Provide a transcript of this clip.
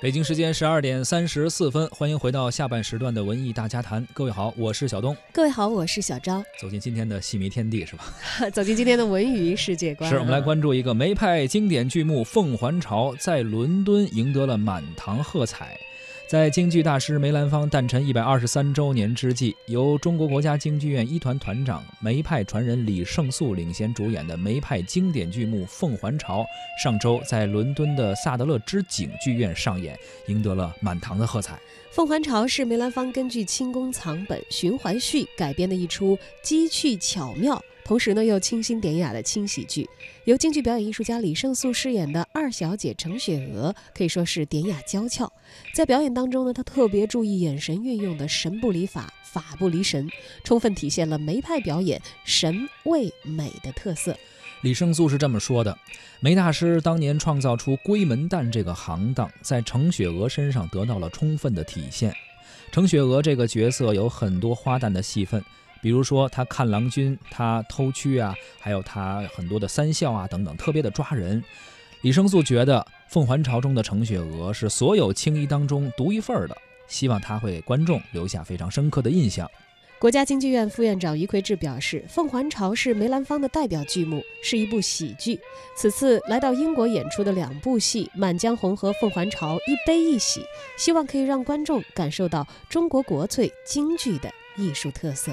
北京时间十二点三十四分，欢迎回到下半时段的文艺大家谈。各位好，我是小东。各位好，我是小昭。走进今天的戏迷天地，是吧？走进今天的文娱世界观。是我们来关注一个梅派经典剧目《凤还巢》在伦敦赢得了满堂喝彩。在京剧大师梅兰芳诞辰一百二十三周年之际，由中国国家京剧院一团团长、梅派传人李胜素领衔主演的梅派经典剧目《凤还巢》，上周在伦敦的萨德勒之井剧院上演，赢得了满堂的喝彩。《凤还巢》是梅兰芳根据清宫藏本循环序改编的一出机趣巧妙。同时呢，又清新典雅的轻喜剧，由京剧表演艺术家李胜素饰演的二小姐程雪娥，可以说是典雅娇俏。在表演当中呢，她特别注意眼神运用的神不离法，法不离神，充分体现了梅派表演神味美的特色。李胜素是这么说的：梅大师当年创造出闺门旦这个行当，在程雪娥身上得到了充分的体现。程雪娥这个角色有很多花旦的戏份。比如说他看郎君，他偷曲啊，还有他很多的三笑啊等等，特别的抓人。李胜素觉得《凤还巢》中的程雪娥是所有青衣当中独一份儿的，希望他会给观众留下非常深刻的印象。国家京剧院副院长于魁智表示，《凤还巢》是梅兰芳的代表剧目，是一部喜剧。此次来到英国演出的两部戏《满江红》和《凤还巢》，一悲一喜，希望可以让观众感受到中国国粹京剧的艺术特色。